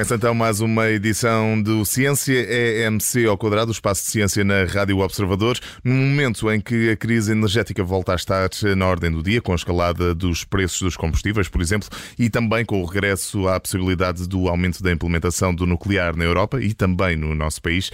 Começa então mais uma edição do Ciência EMC ao quadrado, o espaço de ciência na Rádio Observador, num momento em que a crise energética volta a estar na ordem do dia, com a escalada dos preços dos combustíveis, por exemplo, e também com o regresso à possibilidade do aumento da implementação do nuclear na Europa e também no nosso país.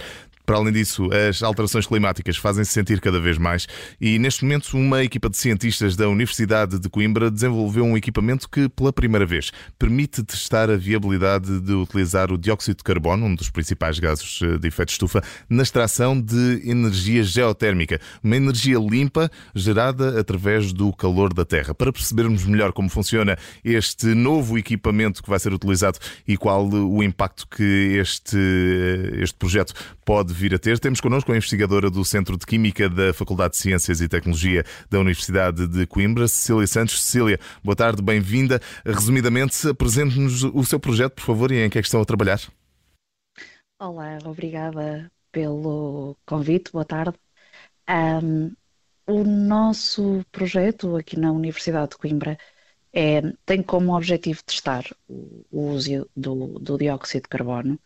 Para além disso, as alterações climáticas fazem-se sentir cada vez mais e, neste momento, uma equipa de cientistas da Universidade de Coimbra desenvolveu um equipamento que, pela primeira vez, permite testar a viabilidade de utilizar o dióxido de carbono, um dos principais gases eh, de efeito de estufa, na extração de energia geotérmica, uma energia limpa gerada através do calor da Terra. Para percebermos melhor como funciona este novo equipamento que vai ser utilizado e qual o impacto que este, eh, este projeto pode vir a ter. Temos connosco a investigadora do Centro de Química da Faculdade de Ciências e Tecnologia da Universidade de Coimbra, Cecília Santos. Cecília, boa tarde, bem-vinda. Resumidamente, apresente-nos o seu projeto, por favor, e em que é que estão a trabalhar. Olá, obrigada pelo convite, boa tarde. Um, o nosso projeto aqui na Universidade de Coimbra é, tem como objetivo testar o, uso do, do dióxido de carbono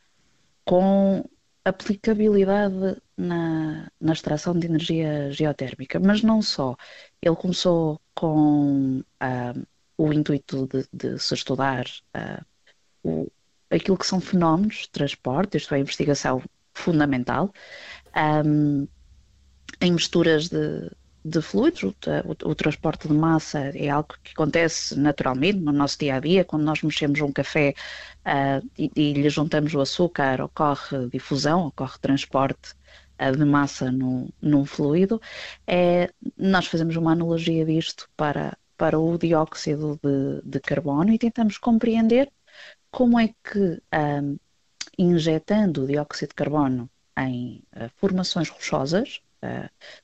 com aplicabilidade na, na extração de energia geotérmica, mas não só. Ele começou com uh, o intuito de, de se estudar uh, o, aquilo que são fenómenos de transporte, isto é, investigação fundamental, um, em misturas de, de fluidos, o, o, transporte de massa é algo que acontece naturalmente no nosso dia a dia, quando nós mexemos um café uh, e, e, lhe juntamos o açúcar, ocorre difusão, ocorre transporte uh, de massa num, num fluido. É, nós fazemos uma analogia disto para, para o dióxido de, de carbono e tentamos compreender como é que, uh, injetando o dióxido de carbono em formações rochosas,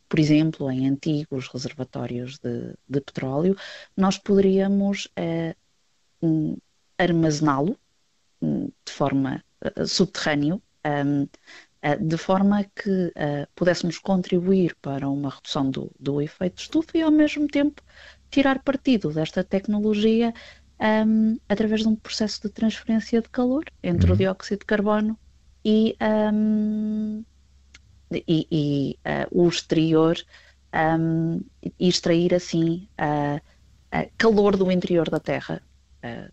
por exemplo, em antigos reservatórios de, de petróleo, nós poderíamos uh, um, armazená-lo um, de forma uh, subterrâneo, um, de forma que pudéssemos contribuir para uma redução do, do efeito de estufa e, ao mesmo tempo, tirar partido desta tecnologia um, através de um processo de transferência de calor entre uhum. o dióxido de carbono e, um, e, e uh, o exterior um, e extrair assim uh, calor do interior da Terra. Uh,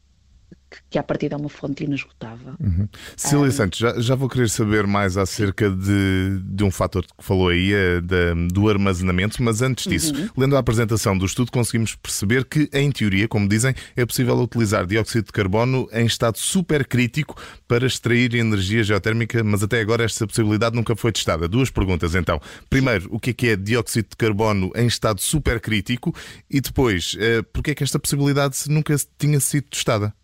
que a partir é uma fonte inesgotável. Uhum. Cília um, Santos, já, já, vou querer saber mais acerca de, de um fator que falou aí, é de, do armazenamento, mas antes disso, uhum. lendo a apresentação do estudo, conseguimos perceber que, em teoria, como dizem, é possível utilizar dióxido de carbono em estado supercrítico para extrair energia geotérmica, mas até agora esta possibilidade nunca foi testada. Duas perguntas então. Primeiro, o que é que é dióxido de carbono em estado supercrítico? E depois, eh, porquê é que esta possibilidade nunca tinha sido testada?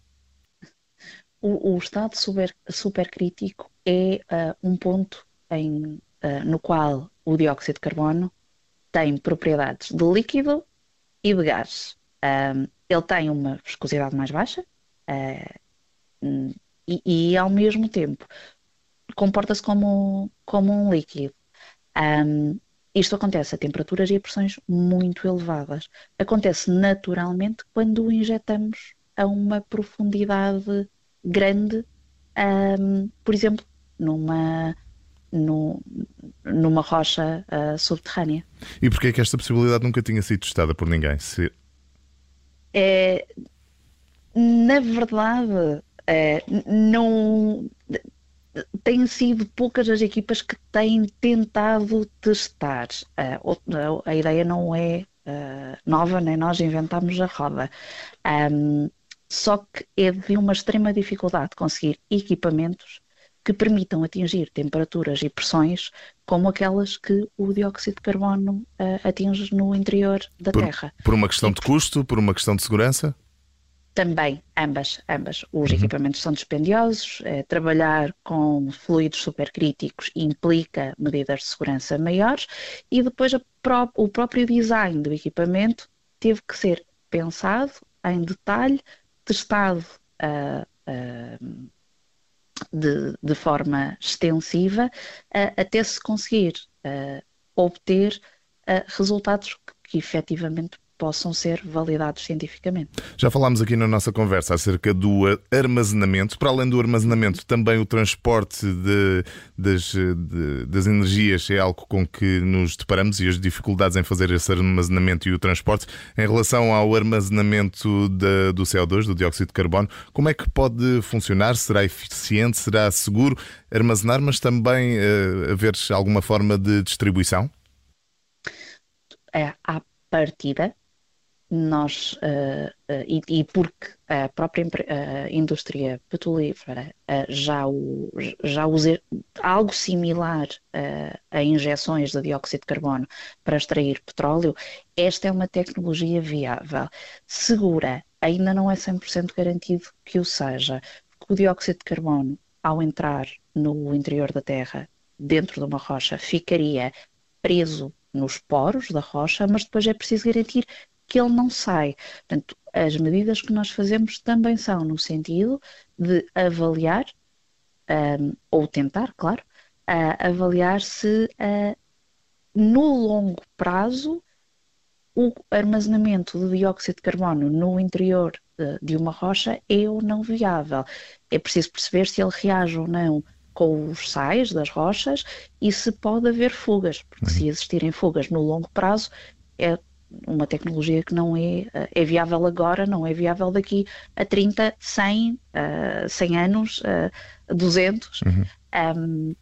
O, o estado super, supercrítico é uh, um ponto em, uh, no qual o dióxido de carbono tem propriedades de líquido e de gás. Um, ele tem uma viscosidade mais baixa uh, e, e, ao mesmo tempo, comporta-se como, como um líquido. Um, isto acontece a temperaturas e a pressões muito elevadas. Acontece naturalmente quando o injetamos a uma profundidade grande, um, por exemplo, numa, numa rocha uh, subterrânea. E porquê é que esta possibilidade nunca tinha sido testada por ninguém? Se... É, na verdade, é, não têm sido poucas as equipas que têm tentado testar. A ideia não é uh, nova, nem nós inventamos a roda. Só que é de uma extrema dificuldade conseguir equipamentos que permitam atingir temperaturas e pressões como aquelas que o dióxido de carbono uh, atinge no interior da por, Terra. Por uma questão de custo, por uma questão de segurança? Também, ambas, ambas. Os uhum. equipamentos são dispendiosos, é, trabalhar com fluidos supercríticos implica medidas de segurança maiores e depois pró o próprio design do equipamento teve que ser pensado em detalhe testado uh, uh, de, de, forma extensiva uh, até se conseguir obter resultados que, que efetivamente possam ser validados cientificamente. Já falámos aqui na nossa conversa acerca do armazenamento. Para além do armazenamento, também o transporte de, das, de, das energias é algo com que nos deparamos e as dificuldades em fazer esse armazenamento e o transporte. Em relação ao armazenamento de, do CO2, do dióxido de carbono, como é que pode funcionar? Será eficiente? Será seguro armazenar, mas também uh, haver alguma forma de distribuição? É, à partida, nós, uh, uh, e, e, porque a própria uh, indústria petrolífera já, o, já usa algo similar a injeções de dióxido de carbono para extrair petróleo, esta é uma tecnologia viável, segura, ainda não é 100% garantido que o seja, porque o dióxido de carbono, ao entrar no interior da Terra, dentro de uma rocha, ficaria preso nos poros da rocha, mas depois é preciso garantir que ele não sai. Portanto, as medidas que nós fazemos também são no sentido de avaliar, um, ou tentar, claro, uh, avaliar se uh, no longo prazo o armazenamento de dióxido de carbono no interior de, de uma rocha é ou não viável. É preciso perceber se ele reage ou não com os sais das rochas e se pode haver fugas, porque uhum. se existirem fugas no longo prazo, é uma tecnologia que não é, é viável agora, não é viável daqui a 30, 100, uh, 100 anos, uh, 200. Uhum. Um,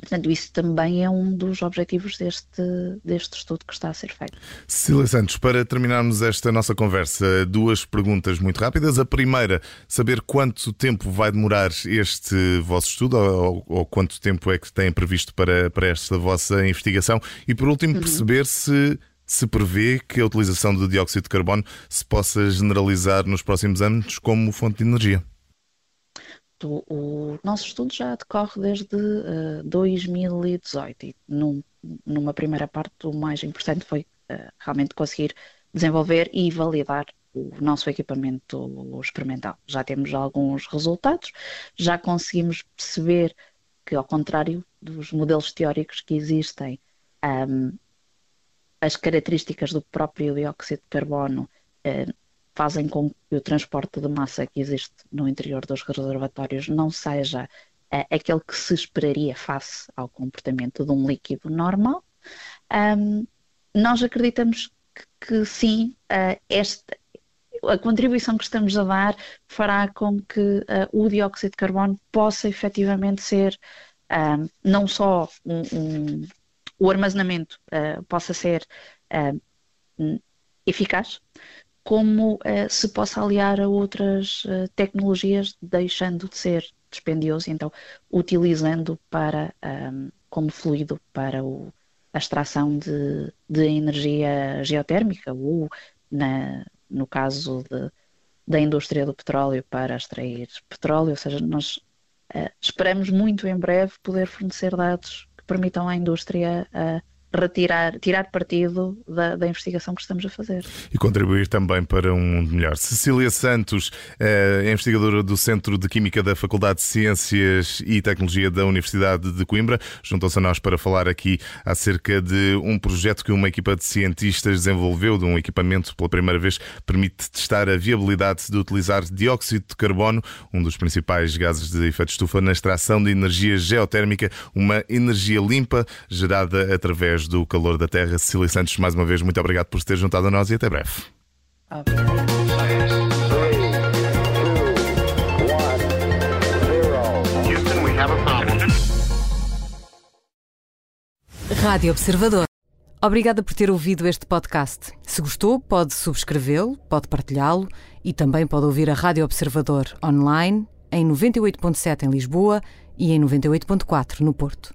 Portanto, isso também é um dos objetivos deste, deste estudo que está a ser feito. Cecília Santos, para terminarmos esta nossa conversa, duas perguntas muito rápidas. A primeira, saber quanto tempo vai demorar este vosso estudo ou, ou quanto tempo é que têm previsto para, para esta vossa investigação. E por último, uhum. perceber se se prevê que a utilização de dióxido de carbono se possa generalizar nos próximos anos como fonte de energia. O nosso estudo já decorre desde uh, 2018 e num, numa primeira parte o mais importante foi uh, realmente conseguir desenvolver e validar o nosso equipamento experimental. Já temos alguns resultados, já conseguimos perceber que, ao contrário dos modelos teóricos que existem, um, as características do próprio dióxido de carbono uh, fazem com que o transporte de massa que existe no interior dos reservatórios não seja uh, aquele que se esperaria face ao comportamento de um líquido normal. Um, nós acreditamos que, que sim, uh, a contribuição que estamos a dar fará com que uh, o dióxido de carbono possa efetivamente ser um, não só um, o armazenamento uh, possa ser uh, eficaz, como uh, se possa aliar a outras tecnologias, deixando de ser dispendioso, então utilizando para um, como fluido para o, a extração de, de, energia geotérmica ou na, no caso de, da indústria do petróleo para extrair petróleo, ou seja, nós esperamos muito em breve poder fornecer dados permitam à indústria retirar, tirar partido da, da, investigação que estamos a fazer. E contribuir também para um mundo melhor. Cecília Santos é investigadora do Centro de Química da Faculdade de Ciências e Tecnologia da Universidade de Coimbra, juntou-se a nós para falar aqui acerca de um projeto que uma equipa de cientistas desenvolveu, de um equipamento pela primeira vez permite testar a viabilidade de utilizar dióxido de carbono, um dos principais gases de efeito de estufa, na extração de energia geotérmica, uma energia limpa gerada através do calor da terra. Cecília Santos, mais uma vez, muito obrigado por se ter juntado a nós e até breve. Rádio Observador. Obrigada por ter ouvido este podcast. Se gostou, pode subscrevê-lo, pode partilhá-lo e também pode ouvir a Rádio Observador online em 98.7 em Lisboa e em 98.4 no Porto.